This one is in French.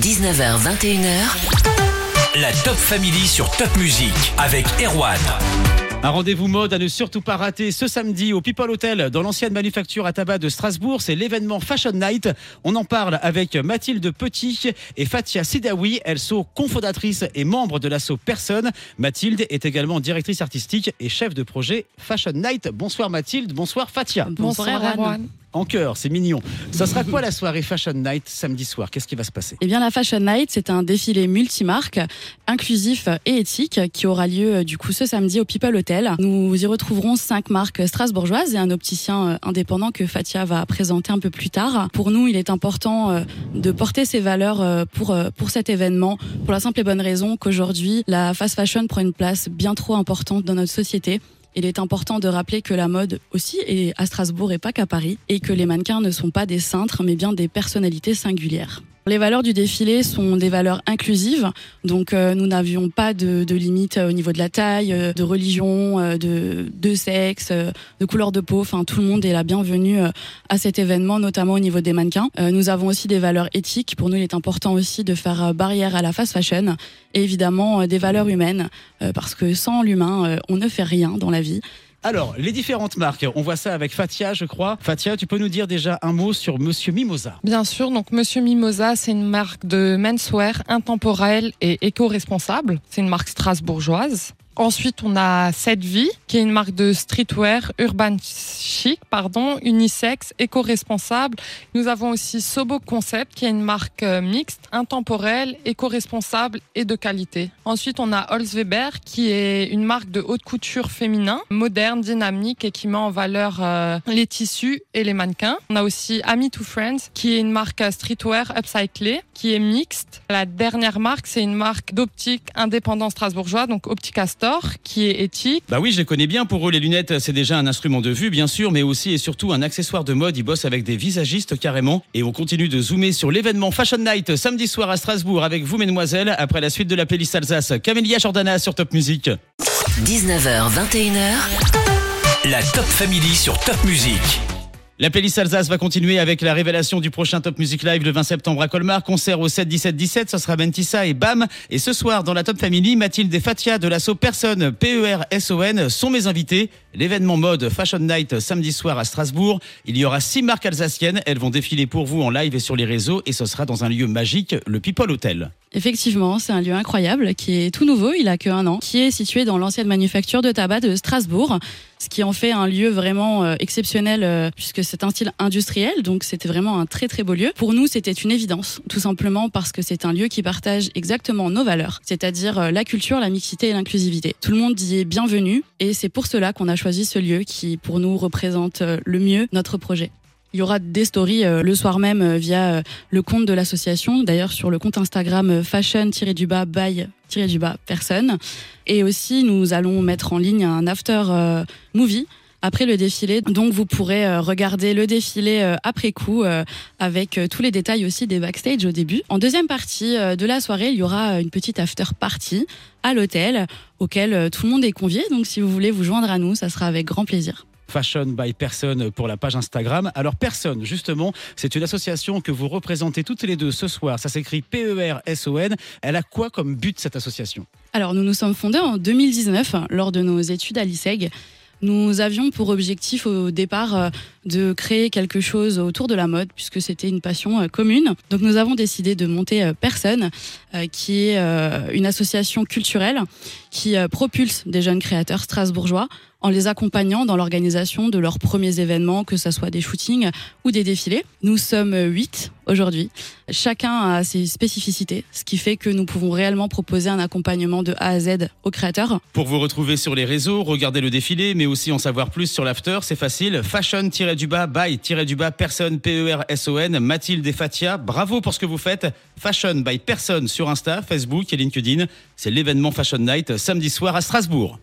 19h, 21h. La Top Family sur Top Music avec Erwan. Un rendez-vous mode à ne surtout pas rater ce samedi au People Hotel dans l'ancienne manufacture à tabac de Strasbourg. C'est l'événement Fashion Night. On en parle avec Mathilde Petit et Fatia Sidawi. Elles sont cofondatrices et membres de l'assaut Personne. Mathilde est également directrice artistique et chef de projet Fashion Night. Bonsoir Mathilde, bonsoir Fatia. Bonsoir, Erwan. En cœur, c'est mignon. Ça sera quoi la soirée Fashion Night samedi soir? Qu'est-ce qui va se passer? Eh bien, la Fashion Night, c'est un défilé multimarque, inclusif et éthique, qui aura lieu euh, du coup ce samedi au People Hotel. Nous y retrouverons cinq marques strasbourgeoises et un opticien euh, indépendant que Fatia va présenter un peu plus tard. Pour nous, il est important euh, de porter ces valeurs pour pour cet événement, pour la simple et bonne raison qu'aujourd'hui, la fast fashion prend une place bien trop importante dans notre société il est important de rappeler que la mode aussi est à Strasbourg et pas qu'à Paris, et que les mannequins ne sont pas des cintres, mais bien des personnalités singulières. Les valeurs du défilé sont des valeurs inclusives, donc euh, nous n'avions pas de, de limite au niveau de la taille, euh, de religion, euh, de, de sexe, de couleur de peau. Enfin, tout le monde est la bienvenue à cet événement, notamment au niveau des mannequins. nous avons aussi des valeurs éthiques. Pour nous, il est important aussi de faire barrière à la fast fashion et évidemment des valeurs humaines, parce que sans l'humain, on ne fait rien dans la vie. Alors, les différentes marques, on voit ça avec Fatia, je crois. Fatia, tu peux nous dire déjà un mot sur Monsieur Mimosa? Bien sûr, donc Monsieur Mimosa, c'est une marque de menswear intemporelle et éco-responsable. C'est une marque strasbourgeoise. Ensuite, on a Cette qui est une marque de streetwear urban chic, pardon, unisexe, éco-responsable. Nous avons aussi Sobo Concept, qui est une marque euh, mixte, intemporelle, éco-responsable et de qualité. Ensuite, on a Holzweber, qui est une marque de haute couture féminin, moderne, dynamique et qui met en valeur euh, les tissus et les mannequins. On a aussi Ami to Friends, qui est une marque streetwear upcyclée, qui est mixte. La dernière marque, c'est une marque d'optique indépendante strasbourgeois, donc Optica Store qui est éthique. Bah oui, je les connais bien. Pour eux, les lunettes, c'est déjà un instrument de vue, bien sûr, mais aussi et surtout un accessoire de mode. Ils bossent avec des visagistes carrément. Et on continue de zoomer sur l'événement Fashion Night samedi soir à Strasbourg avec vous, mesdemoiselles, après la suite de la playlist Alsace. Camélia Jordana sur Top Music. 19h, 21h. La Top Family sur Top Music. La playlist Alsace va continuer avec la révélation du prochain Top Music Live le 20 septembre à Colmar. Concert au 7 17 17, ce sera Bentissa et Bam. Et ce soir, dans la Top Family, Mathilde et Fatia de l'assaut Personne, P-E-R-S-O-N, sont mes invités. L'événement mode Fashion Night samedi soir à Strasbourg. Il y aura six marques alsaciennes. Elles vont défiler pour vous en live et sur les réseaux. Et ce sera dans un lieu magique, le People Hotel. Effectivement, c'est un lieu incroyable qui est tout nouveau, il a que un an, qui est situé dans l'ancienne manufacture de tabac de Strasbourg, ce qui en fait un lieu vraiment euh, exceptionnel euh, puisque c'est un style industriel, donc c'était vraiment un très très beau lieu. Pour nous, c'était une évidence, tout simplement parce que c'est un lieu qui partage exactement nos valeurs, c'est-à-dire euh, la culture, la mixité et l'inclusivité. Tout le monde y est bienvenu et c'est pour cela qu'on a choisi ce lieu qui pour nous représente le mieux notre projet. Il y aura des stories euh, le soir même euh, via euh, le compte de l'association, d'ailleurs sur le compte Instagram fashion-du-bas by-du-bas personne. Et aussi, nous allons mettre en ligne un after movie après le défilé. Donc vous pourrez regarder le défilé après coup avec tous les détails aussi des backstage au début. En deuxième partie de la soirée, il y aura une petite after party à l'hôtel auquel tout le monde est convié. Donc si vous voulez vous joindre à nous, ça sera avec grand plaisir. Fashion by Person pour la page Instagram. Alors Personne, justement, c'est une association que vous représentez toutes les deux ce soir. Ça s'écrit P-E-R-S-O-N. Elle a quoi comme but cette association? Alors nous nous sommes fondés en 2019 lors de nos études à l'ISEG. Nous avions pour objectif au départ euh, de créer quelque chose autour de la mode puisque c'était une passion euh, commune. Donc nous avons décidé de monter euh, Personne, qui est une association culturelle qui propulse des jeunes créateurs strasbourgeois en les accompagnant dans l'organisation de leurs premiers événements, que ce soit des shootings ou des défilés. Nous sommes huit aujourd'hui. Chacun a ses spécificités, ce qui fait que nous pouvons réellement proposer un accompagnement de A à Z aux créateurs. Pour vous retrouver sur les réseaux, regarder le défilé, mais aussi en savoir plus sur l'after, c'est facile. Fashion-du-bas, by-du-bas, personne, P-E-R-S-O-N, Mathilde et Fatia. Bravo pour ce que vous faites. Fashion by Personne sur Insta, Facebook et LinkedIn. C'est l'événement Fashion Night samedi soir à Strasbourg.